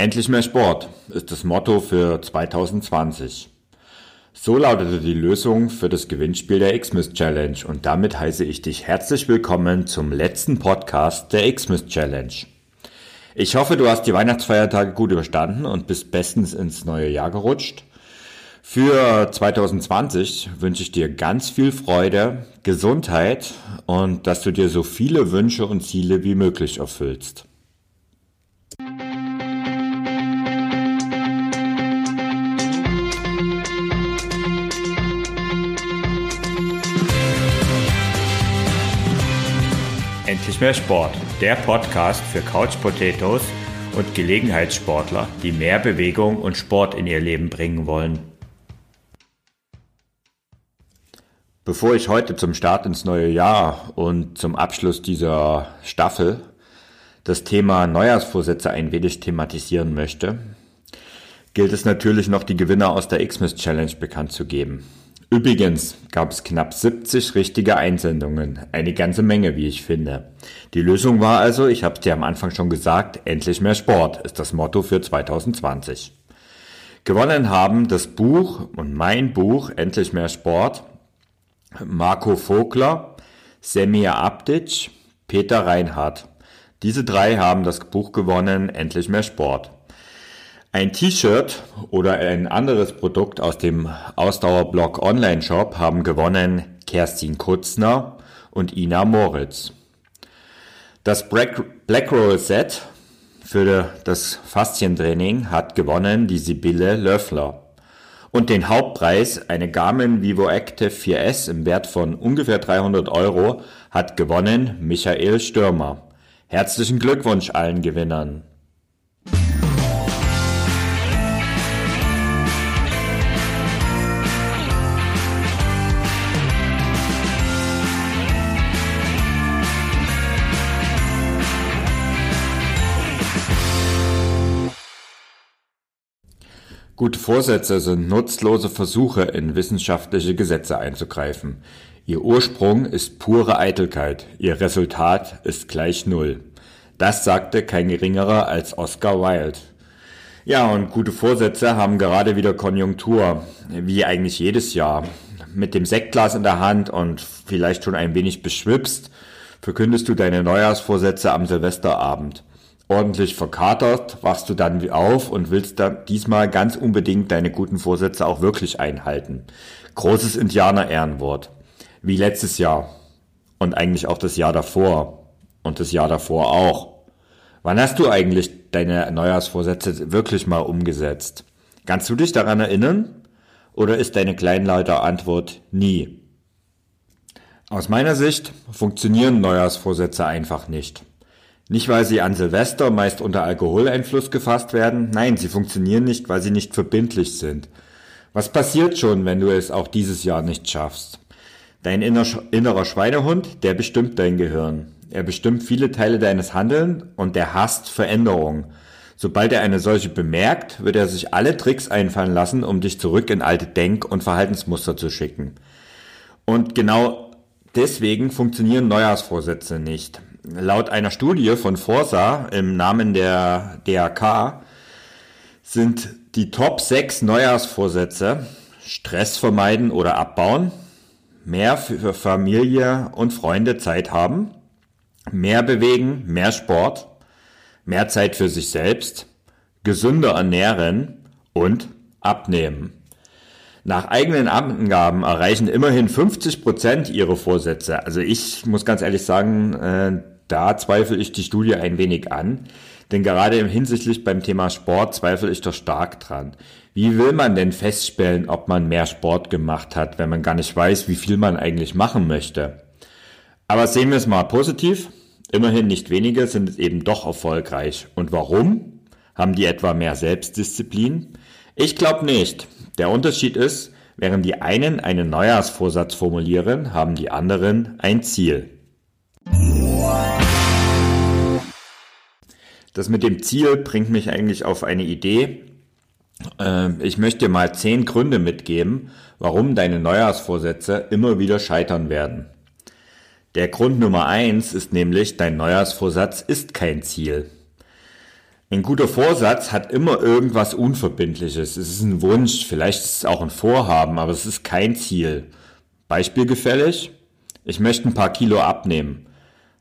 Endlich mehr Sport ist das Motto für 2020. So lautete die Lösung für das Gewinnspiel der Xmas Challenge und damit heiße ich dich herzlich willkommen zum letzten Podcast der Xmas Challenge. Ich hoffe, du hast die Weihnachtsfeiertage gut überstanden und bist bestens ins neue Jahr gerutscht. Für 2020 wünsche ich dir ganz viel Freude, Gesundheit und dass du dir so viele Wünsche und Ziele wie möglich erfüllst. Endlich mehr Sport, der Podcast für Couch Potatoes und Gelegenheitssportler, die mehr Bewegung und Sport in ihr Leben bringen wollen. Bevor ich heute zum Start ins neue Jahr und zum Abschluss dieser Staffel das Thema Neujahrsvorsätze ein wenig thematisieren möchte, gilt es natürlich noch die Gewinner aus der Xmas Challenge bekannt zu geben. Übrigens gab es knapp 70 richtige Einsendungen, eine ganze Menge, wie ich finde. Die Lösung war also, ich habe es dir am Anfang schon gesagt, endlich mehr Sport ist das Motto für 2020. Gewonnen haben das Buch und mein Buch Endlich mehr Sport Marco Vogler, Semir Abdic, Peter Reinhardt. Diese drei haben das Buch gewonnen, Endlich mehr Sport. Ein T-Shirt oder ein anderes Produkt aus dem Ausdauerblog Online-Shop haben gewonnen Kerstin Kutzner und Ina Moritz. Das Black Roll Set für das Faszientraining hat gewonnen die Sibylle Löffler. Und den Hauptpreis, eine Garmin Vivo Active 4S im Wert von ungefähr 300 Euro, hat gewonnen Michael Stürmer. Herzlichen Glückwunsch allen Gewinnern. Gute Vorsätze sind nutzlose Versuche, in wissenschaftliche Gesetze einzugreifen. Ihr Ursprung ist pure Eitelkeit, ihr Resultat ist gleich Null. Das sagte kein geringerer als Oscar Wilde. Ja, und gute Vorsätze haben gerade wieder Konjunktur, wie eigentlich jedes Jahr. Mit dem Sektglas in der Hand und vielleicht schon ein wenig beschwipst, verkündest du deine Neujahrsvorsätze am Silvesterabend ordentlich verkatert, wachst du dann auf und willst dann diesmal ganz unbedingt deine guten Vorsätze auch wirklich einhalten. Großes Indianer-Ehrenwort. Wie letztes Jahr. Und eigentlich auch das Jahr davor. Und das Jahr davor auch. Wann hast du eigentlich deine Neujahrsvorsätze wirklich mal umgesetzt? Kannst du dich daran erinnern? Oder ist deine kleinlauter Antwort nie? Aus meiner Sicht funktionieren Neujahrsvorsätze einfach nicht. Nicht, weil sie an Silvester meist unter Alkoholeinfluss gefasst werden, nein, sie funktionieren nicht, weil sie nicht verbindlich sind. Was passiert schon, wenn du es auch dieses Jahr nicht schaffst? Dein innerer Schweinehund, der bestimmt dein Gehirn. Er bestimmt viele Teile deines Handelns und der hasst Veränderung. Sobald er eine solche bemerkt, wird er sich alle Tricks einfallen lassen, um dich zurück in alte Denk- und Verhaltensmuster zu schicken. Und genau deswegen funktionieren Neujahrsvorsätze nicht. Laut einer Studie von Forsa im Namen der DRK sind die Top 6 Neujahrsvorsätze Stress vermeiden oder abbauen, mehr für Familie und Freunde Zeit haben, mehr bewegen, mehr Sport, mehr Zeit für sich selbst, gesünder ernähren und abnehmen. Nach eigenen Angaben erreichen immerhin 50 Prozent ihre Vorsätze. Also ich muss ganz ehrlich sagen, äh, da zweifle ich die Studie ein wenig an. Denn gerade hinsichtlich beim Thema Sport zweifle ich doch stark dran. Wie will man denn feststellen, ob man mehr Sport gemacht hat, wenn man gar nicht weiß, wie viel man eigentlich machen möchte? Aber sehen wir es mal positiv. Immerhin nicht wenige sind eben doch erfolgreich. Und warum? Haben die etwa mehr Selbstdisziplin? Ich glaube nicht. Der Unterschied ist, während die einen einen Neujahrsvorsatz formulieren, haben die anderen ein Ziel. Das mit dem Ziel bringt mich eigentlich auf eine Idee. Ähm, ich möchte dir mal zehn Gründe mitgeben, warum deine Neujahrsvorsätze immer wieder scheitern werden. Der Grund Nummer eins ist nämlich, dein Neujahrsvorsatz ist kein Ziel. Ein guter Vorsatz hat immer irgendwas Unverbindliches. Es ist ein Wunsch, vielleicht ist es auch ein Vorhaben, aber es ist kein Ziel. Beispiel gefällig? Ich möchte ein paar Kilo abnehmen.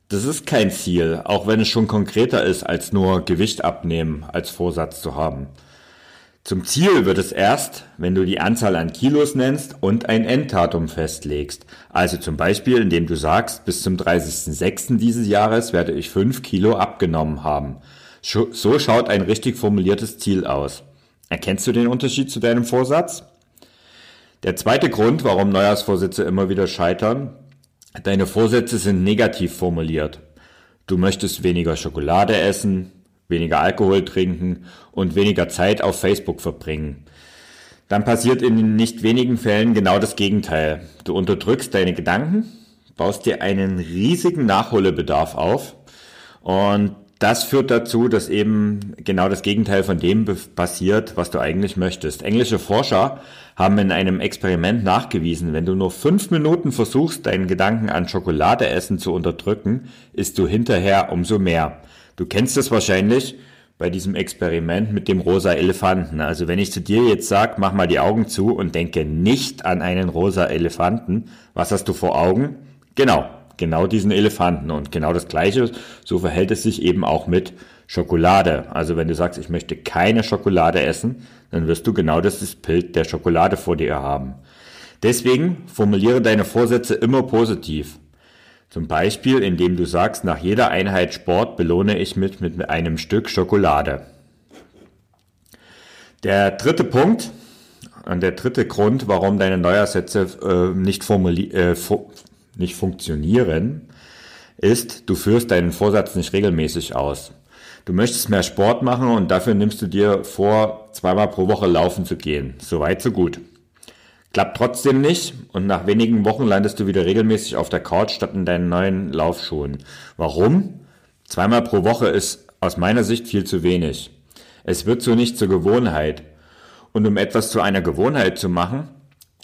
Das ist kein Ziel, auch wenn es schon konkreter ist, als nur Gewicht abnehmen als Vorsatz zu haben. Zum Ziel wird es erst, wenn du die Anzahl an Kilos nennst und ein Enddatum festlegst. Also zum Beispiel, indem du sagst, bis zum 30.06. dieses Jahres werde ich 5 Kilo abgenommen haben. So schaut ein richtig formuliertes Ziel aus. Erkennst du den Unterschied zu deinem Vorsatz? Der zweite Grund, warum Neujahrsvorsätze immer wieder scheitern, deine Vorsätze sind negativ formuliert. Du möchtest weniger Schokolade essen, weniger Alkohol trinken und weniger Zeit auf Facebook verbringen. Dann passiert in nicht wenigen Fällen genau das Gegenteil. Du unterdrückst deine Gedanken, baust dir einen riesigen Nachholbedarf auf und das führt dazu, dass eben genau das Gegenteil von dem passiert, was du eigentlich möchtest. Englische Forscher haben in einem Experiment nachgewiesen, wenn du nur fünf Minuten versuchst, deinen Gedanken an Schokoladeessen zu unterdrücken, isst du hinterher umso mehr. Du kennst es wahrscheinlich bei diesem Experiment mit dem rosa Elefanten. Also wenn ich zu dir jetzt sage, mach mal die Augen zu und denke nicht an einen rosa Elefanten, was hast du vor Augen? Genau, genau diesen Elefanten. Und genau das Gleiche, so verhält es sich eben auch mit Schokolade. Also wenn du sagst, ich möchte keine Schokolade essen, dann wirst du genau das Bild der Schokolade vor dir haben. Deswegen formuliere deine Vorsätze immer positiv. Zum Beispiel, indem du sagst, nach jeder Einheit Sport belohne ich mich mit einem Stück Schokolade. Der dritte Punkt und der dritte Grund, warum deine Neujahrssätze äh, nicht äh, nicht funktionieren, ist, du führst deinen Vorsatz nicht regelmäßig aus. Du möchtest mehr Sport machen und dafür nimmst du dir vor, zweimal pro Woche laufen zu gehen. So weit, so gut. Klappt trotzdem nicht und nach wenigen Wochen landest du wieder regelmäßig auf der Couch statt in deinen neuen Laufschuhen. Warum? Zweimal pro Woche ist aus meiner Sicht viel zu wenig. Es wird so nicht zur Gewohnheit. Und um etwas zu einer Gewohnheit zu machen,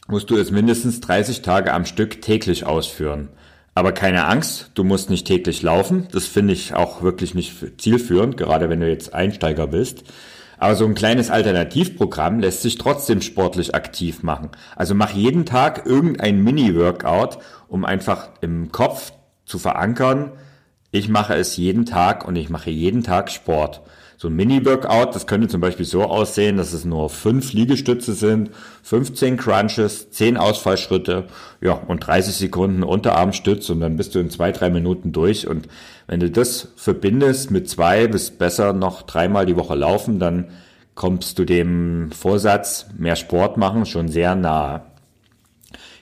musst du es mindestens 30 Tage am Stück täglich ausführen. Aber keine Angst, du musst nicht täglich laufen. Das finde ich auch wirklich nicht zielführend, gerade wenn du jetzt Einsteiger bist. Aber so ein kleines Alternativprogramm lässt sich trotzdem sportlich aktiv machen. Also mach jeden Tag irgendein Mini-Workout, um einfach im Kopf zu verankern, ich mache es jeden Tag und ich mache jeden Tag Sport. So ein Mini-Workout, das könnte zum Beispiel so aussehen, dass es nur fünf Liegestütze sind, 15 Crunches, 10 Ausfallschritte, ja, und 30 Sekunden Unterarmstütz und dann bist du in zwei, drei Minuten durch. Und wenn du das verbindest mit zwei bis besser noch dreimal die Woche laufen, dann kommst du dem Vorsatz, mehr Sport machen, schon sehr nahe.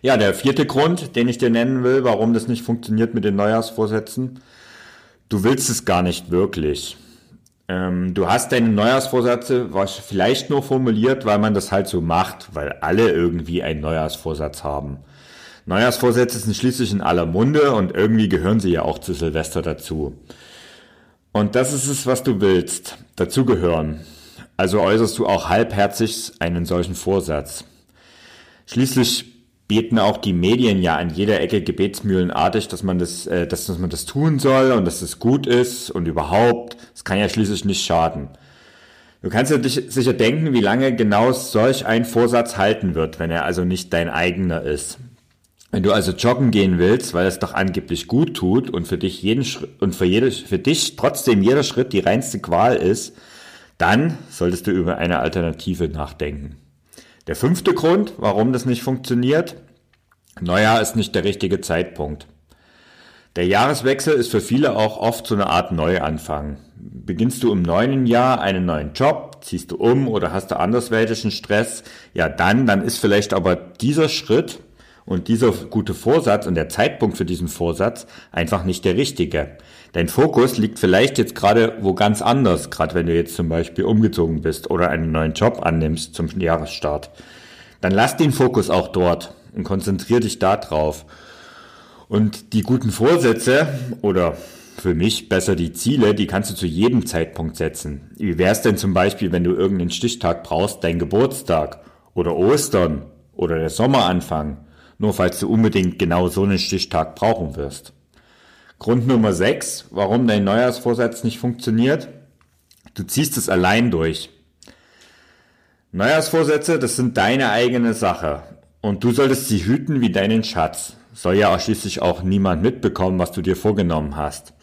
Ja, der vierte Grund, den ich dir nennen will, warum das nicht funktioniert mit den Neujahrsvorsätzen, du willst es gar nicht wirklich. Ähm, du hast deine Neujahrsvorsätze vielleicht nur formuliert, weil man das halt so macht, weil alle irgendwie einen Neujahrsvorsatz haben. Neujahrsvorsätze sind schließlich in aller Munde und irgendwie gehören sie ja auch zu Silvester dazu. Und das ist es, was du willst, dazugehören. Also äußerst du auch halbherzig einen solchen Vorsatz. Schließlich beten auch die Medien ja an jeder Ecke gebetsmühlenartig, dass man das, äh, dass, dass man das tun soll und dass es gut ist und überhaupt. Es kann ja schließlich nicht schaden. Du kannst ja dich sicher denken, wie lange genau solch ein Vorsatz halten wird, wenn er also nicht dein eigener ist. Wenn du also joggen gehen willst, weil es doch angeblich gut tut und für dich jeden Schritt und für, jede, für dich trotzdem jeder Schritt die reinste Qual ist, dann solltest du über eine Alternative nachdenken. Der fünfte Grund, warum das nicht funktioniert, Neujahr ist nicht der richtige Zeitpunkt. Der Jahreswechsel ist für viele auch oft so eine Art Neuanfang. Beginnst du im neuen Jahr einen neuen Job, ziehst du um oder hast du andersweltlichen Stress, ja dann, dann ist vielleicht aber dieser Schritt und dieser gute Vorsatz und der Zeitpunkt für diesen Vorsatz einfach nicht der richtige. Dein Fokus liegt vielleicht jetzt gerade wo ganz anders, gerade wenn du jetzt zum Beispiel umgezogen bist oder einen neuen Job annimmst zum Jahresstart. Dann lass den Fokus auch dort und konzentrier dich da drauf. Und die guten Vorsätze oder für mich besser die Ziele, die kannst du zu jedem Zeitpunkt setzen. Wie wär's denn zum Beispiel, wenn du irgendeinen Stichtag brauchst, dein Geburtstag oder Ostern oder der Sommeranfang? nur falls du unbedingt genau so einen Stichtag brauchen wirst. Grund Nummer 6, warum dein Neujahrsvorsatz nicht funktioniert. Du ziehst es allein durch. Neujahrsvorsätze, das sind deine eigene Sache. Und du solltest sie hüten wie deinen Schatz. Soll ja auch schließlich auch niemand mitbekommen, was du dir vorgenommen hast.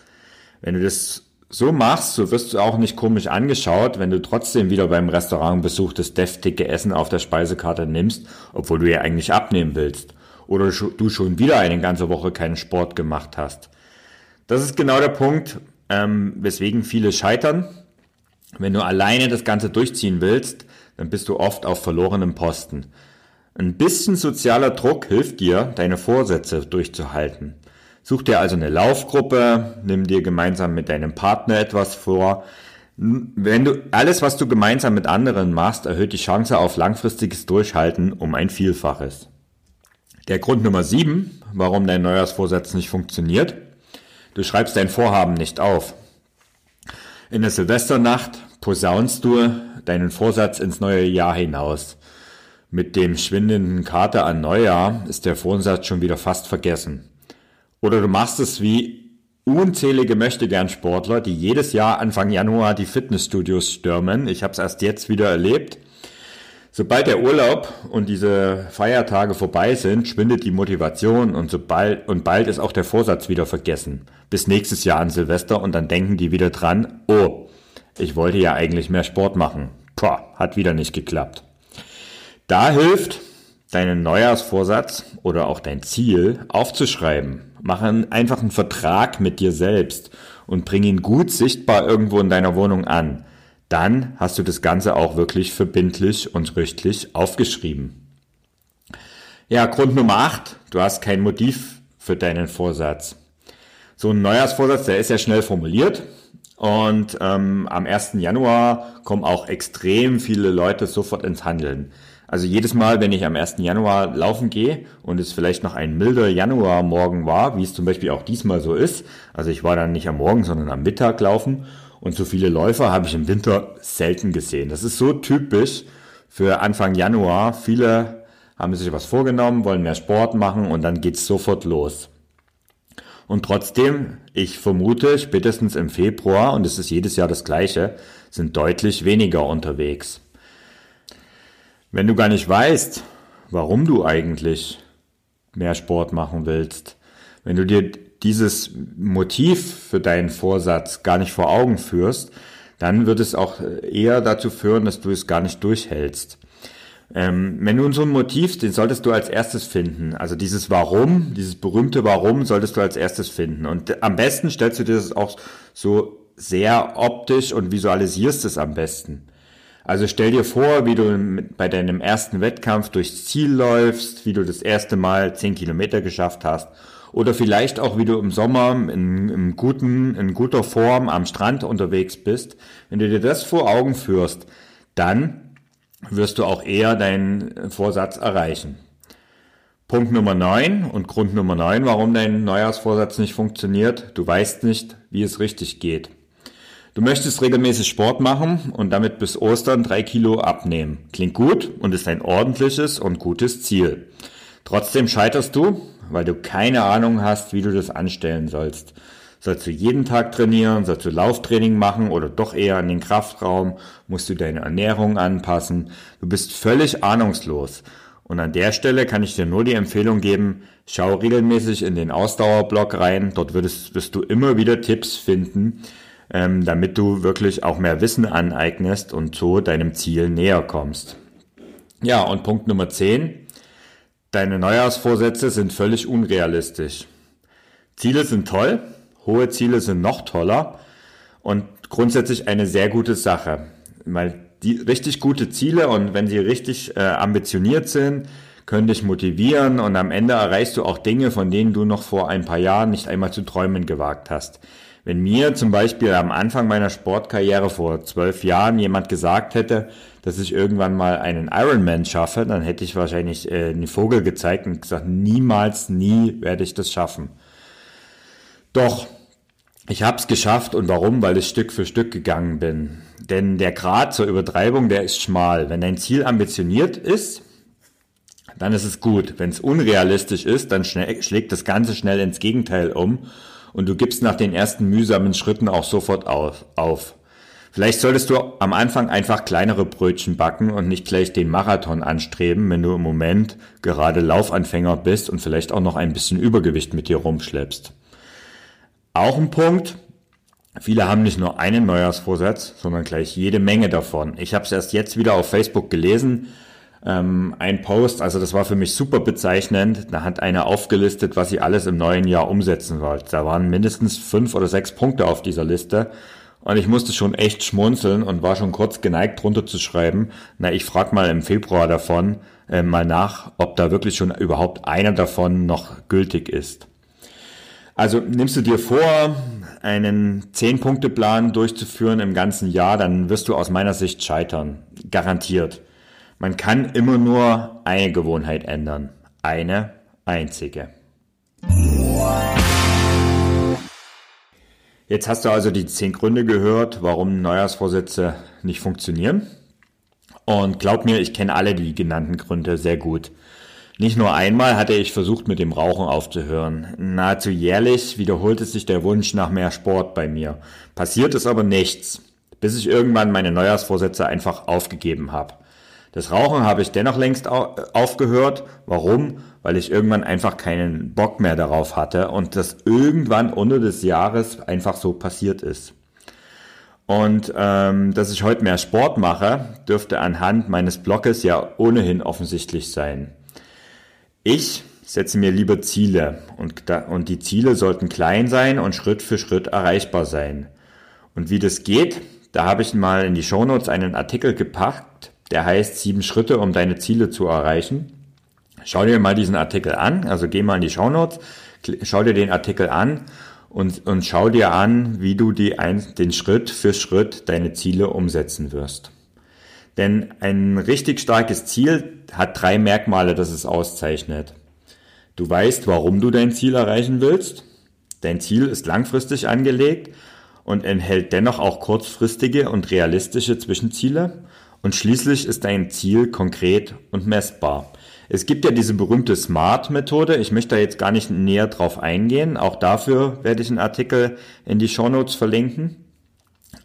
Wenn du das so machst, so wirst du auch nicht komisch angeschaut, wenn du trotzdem wieder beim Restaurantbesuch das deftige Essen auf der Speisekarte nimmst, obwohl du ja eigentlich abnehmen willst. Oder du schon wieder eine ganze Woche keinen Sport gemacht hast. Das ist genau der Punkt, ähm, weswegen viele scheitern. Wenn du alleine das Ganze durchziehen willst, dann bist du oft auf verlorenem Posten. Ein bisschen sozialer Druck hilft dir, deine Vorsätze durchzuhalten. Such dir also eine Laufgruppe, nimm dir gemeinsam mit deinem Partner etwas vor. Wenn du alles, was du gemeinsam mit anderen machst, erhöht die Chance auf langfristiges Durchhalten um ein Vielfaches. Der Grund Nummer sieben, warum dein Neujahrsvorsatz nicht funktioniert. Du schreibst dein Vorhaben nicht auf. In der Silvesternacht posaunst du deinen Vorsatz ins neue Jahr hinaus. Mit dem schwindenden Kater an Neujahr ist der Vorsatz schon wieder fast vergessen. Oder du machst es wie unzählige Möchtegern-Sportler, die jedes Jahr Anfang Januar die Fitnessstudios stürmen. Ich habe es erst jetzt wieder erlebt. Sobald der Urlaub und diese Feiertage vorbei sind, schwindet die Motivation und sobald und bald ist auch der Vorsatz wieder vergessen. Bis nächstes Jahr an Silvester und dann denken die wieder dran, oh, ich wollte ja eigentlich mehr Sport machen. Puh, hat wieder nicht geklappt. Da hilft, deinen Neujahrsvorsatz oder auch dein Ziel aufzuschreiben. Mach einfach einen Vertrag mit dir selbst und bring ihn gut sichtbar irgendwo in deiner Wohnung an. Dann hast du das Ganze auch wirklich verbindlich und schriftlich aufgeschrieben. Ja, Grund Nummer 8. Du hast kein Motiv für deinen Vorsatz. So ein Neujahrsvorsatz, der ist ja schnell formuliert. Und ähm, am 1. Januar kommen auch extrem viele Leute sofort ins Handeln. Also jedes Mal, wenn ich am 1. Januar laufen gehe und es vielleicht noch ein milder Januarmorgen war, wie es zum Beispiel auch diesmal so ist, also ich war dann nicht am Morgen, sondern am Mittag laufen und so viele Läufer habe ich im Winter selten gesehen. Das ist so typisch für Anfang Januar. Viele haben sich was vorgenommen, wollen mehr Sport machen und dann geht's sofort los. Und trotzdem, ich vermute, spätestens im Februar, und es ist jedes Jahr das gleiche, sind deutlich weniger unterwegs. Wenn du gar nicht weißt, warum du eigentlich mehr Sport machen willst, wenn du dir dieses Motiv für deinen Vorsatz gar nicht vor Augen führst, dann wird es auch eher dazu führen, dass du es gar nicht durchhältst. Ähm, wenn nun so ein Motiv, den solltest du als erstes finden. Also dieses Warum, dieses berühmte Warum solltest du als erstes finden. Und am besten stellst du dir das auch so sehr optisch und visualisierst es am besten. Also stell dir vor, wie du bei deinem ersten Wettkampf durchs Ziel läufst, wie du das erste Mal zehn Kilometer geschafft hast. Oder vielleicht auch, wie du im Sommer in, in, guten, in guter Form am Strand unterwegs bist. Wenn du dir das vor Augen führst, dann wirst du auch eher deinen Vorsatz erreichen. Punkt Nummer 9 und Grund Nummer 9, warum dein Neujahrsvorsatz nicht funktioniert, du weißt nicht, wie es richtig geht. Du möchtest regelmäßig Sport machen und damit bis Ostern drei Kilo abnehmen. Klingt gut und ist ein ordentliches und gutes Ziel. Trotzdem scheiterst du, weil du keine Ahnung hast, wie du das anstellen sollst. Sollst du jeden Tag trainieren? Sollst du Lauftraining machen oder doch eher in den Kraftraum? Musst du deine Ernährung anpassen? Du bist völlig ahnungslos. Und an der Stelle kann ich dir nur die Empfehlung geben, schau regelmäßig in den Ausdauerblog rein. Dort wirst, wirst du immer wieder Tipps finden, ähm, damit du wirklich auch mehr Wissen aneignest und so deinem Ziel näher kommst. Ja, und Punkt Nummer 10. Deine Neujahrsvorsätze sind völlig unrealistisch. Ziele sind toll, Hohe Ziele sind noch toller und grundsätzlich eine sehr gute Sache, weil die richtig gute Ziele und wenn sie richtig äh, ambitioniert sind, können dich motivieren und am Ende erreichst du auch Dinge, von denen du noch vor ein paar Jahren nicht einmal zu träumen gewagt hast. Wenn mir zum Beispiel am Anfang meiner Sportkarriere vor zwölf Jahren jemand gesagt hätte, dass ich irgendwann mal einen Ironman schaffe, dann hätte ich wahrscheinlich äh, einen Vogel gezeigt und gesagt, niemals, nie werde ich das schaffen. Doch, ich habe es geschafft und warum? Weil ich Stück für Stück gegangen bin. Denn der Grad zur Übertreibung, der ist schmal. Wenn dein Ziel ambitioniert ist, dann ist es gut. Wenn es unrealistisch ist, dann schlägt das Ganze schnell ins Gegenteil um und du gibst nach den ersten mühsamen Schritten auch sofort auf. Vielleicht solltest du am Anfang einfach kleinere Brötchen backen und nicht gleich den Marathon anstreben, wenn du im Moment gerade Laufanfänger bist und vielleicht auch noch ein bisschen Übergewicht mit dir rumschleppst. Auch ein Punkt, viele haben nicht nur einen Neujahrsvorsatz, sondern gleich jede Menge davon. Ich habe es erst jetzt wieder auf Facebook gelesen, ähm, ein Post, also das war für mich super bezeichnend. Da hat einer aufgelistet, was sie alles im neuen Jahr umsetzen wollte. Da waren mindestens fünf oder sechs Punkte auf dieser Liste. Und ich musste schon echt schmunzeln und war schon kurz geneigt, drunter zu schreiben. Na, ich frag mal im Februar davon äh, mal nach, ob da wirklich schon überhaupt einer davon noch gültig ist. Also nimmst du dir vor, einen Zehn-Punkte-Plan durchzuführen im ganzen Jahr, dann wirst du aus meiner Sicht scheitern. Garantiert. Man kann immer nur eine Gewohnheit ändern. Eine einzige. Jetzt hast du also die zehn Gründe gehört, warum Neujahrsvorsätze nicht funktionieren. Und glaub mir, ich kenne alle die genannten Gründe sehr gut. Nicht nur einmal hatte ich versucht, mit dem Rauchen aufzuhören. Nahezu jährlich wiederholte sich der Wunsch nach mehr Sport bei mir. Passiert ist aber nichts, bis ich irgendwann meine Neujahrsvorsätze einfach aufgegeben habe. Das Rauchen habe ich dennoch längst aufgehört. Warum? Weil ich irgendwann einfach keinen Bock mehr darauf hatte und das irgendwann Ende des Jahres einfach so passiert ist. Und ähm, dass ich heute mehr Sport mache, dürfte anhand meines Blockes ja ohnehin offensichtlich sein. Ich setze mir lieber Ziele und, und die Ziele sollten klein sein und Schritt für Schritt erreichbar sein. Und wie das geht, da habe ich mal in die Shownotes einen Artikel gepackt, der heißt sieben Schritte, um deine Ziele zu erreichen. Schau dir mal diesen Artikel an, also geh mal in die Shownotes, schau dir den Artikel an und, und schau dir an, wie du die ein, den Schritt für Schritt deine Ziele umsetzen wirst. Denn ein richtig starkes Ziel hat drei Merkmale, das es auszeichnet. Du weißt, warum du dein Ziel erreichen willst. Dein Ziel ist langfristig angelegt und enthält dennoch auch kurzfristige und realistische Zwischenziele. Und schließlich ist dein Ziel konkret und messbar. Es gibt ja diese berühmte SMART-Methode. Ich möchte da jetzt gar nicht näher drauf eingehen. Auch dafür werde ich einen Artikel in die Shownotes verlinken.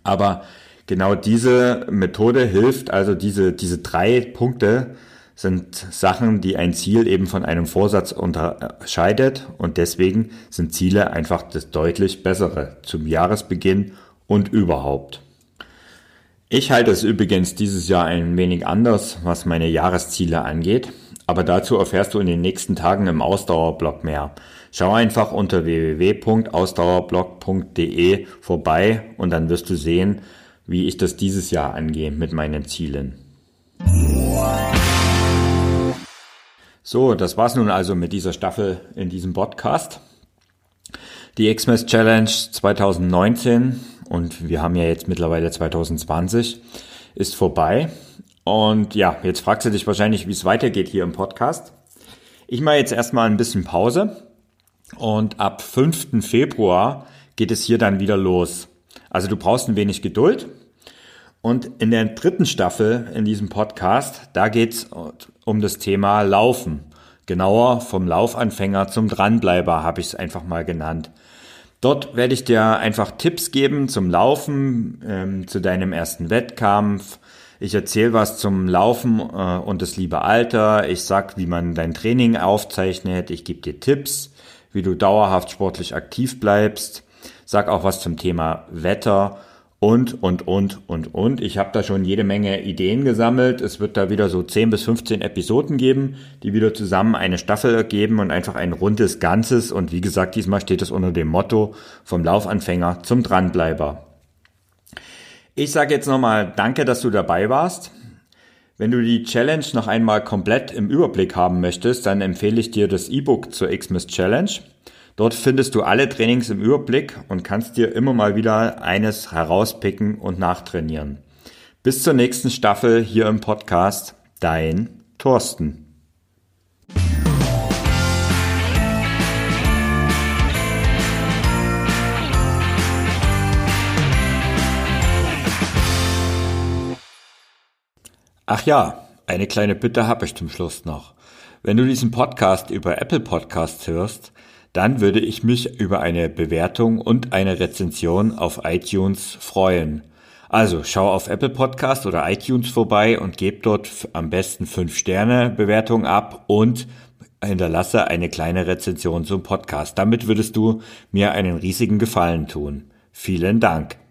Aber genau diese Methode hilft, also diese, diese drei Punkte sind Sachen, die ein Ziel eben von einem Vorsatz unterscheidet und deswegen sind Ziele einfach das deutlich bessere zum Jahresbeginn und überhaupt. Ich halte es übrigens dieses Jahr ein wenig anders, was meine Jahresziele angeht, aber dazu erfährst du in den nächsten Tagen im Ausdauerblog mehr. Schau einfach unter www.ausdauerblog.de vorbei und dann wirst du sehen, wie ich das dieses Jahr angehe mit meinen Zielen. So, das war's nun also mit dieser Staffel in diesem Podcast. Die Xmas Challenge 2019 und wir haben ja jetzt mittlerweile 2020 ist vorbei. Und ja, jetzt fragst du dich wahrscheinlich, wie es weitergeht hier im Podcast. Ich mache jetzt erstmal ein bisschen Pause und ab 5. Februar geht es hier dann wieder los. Also du brauchst ein wenig Geduld. Und in der dritten Staffel in diesem Podcast, da geht's um das Thema Laufen. Genauer vom Laufanfänger zum Dranbleiber habe ich es einfach mal genannt. Dort werde ich dir einfach Tipps geben zum Laufen, ähm, zu deinem ersten Wettkampf. Ich erzähle was zum Laufen äh, und das liebe Alter. Ich sag, wie man dein Training aufzeichnet. Ich gebe dir Tipps, wie du dauerhaft sportlich aktiv bleibst sag auch was zum Thema Wetter und, und, und, und, und. Ich habe da schon jede Menge Ideen gesammelt. Es wird da wieder so 10 bis 15 Episoden geben, die wieder zusammen eine Staffel ergeben und einfach ein rundes Ganzes. Und wie gesagt, diesmal steht es unter dem Motto vom Laufanfänger zum Dranbleiber. Ich sage jetzt nochmal Danke, dass du dabei warst. Wenn du die Challenge noch einmal komplett im Überblick haben möchtest, dann empfehle ich dir das E-Book zur Xmas Challenge. Dort findest du alle Trainings im Überblick und kannst dir immer mal wieder eines herauspicken und nachtrainieren. Bis zur nächsten Staffel hier im Podcast. Dein Thorsten. Ach ja, eine kleine Bitte habe ich zum Schluss noch. Wenn du diesen Podcast über Apple Podcasts hörst, dann würde ich mich über eine Bewertung und eine Rezension auf iTunes freuen. Also schau auf Apple Podcast oder iTunes vorbei und geb dort am besten 5 Sterne Bewertung ab und hinterlasse eine kleine Rezension zum Podcast. Damit würdest du mir einen riesigen Gefallen tun. Vielen Dank.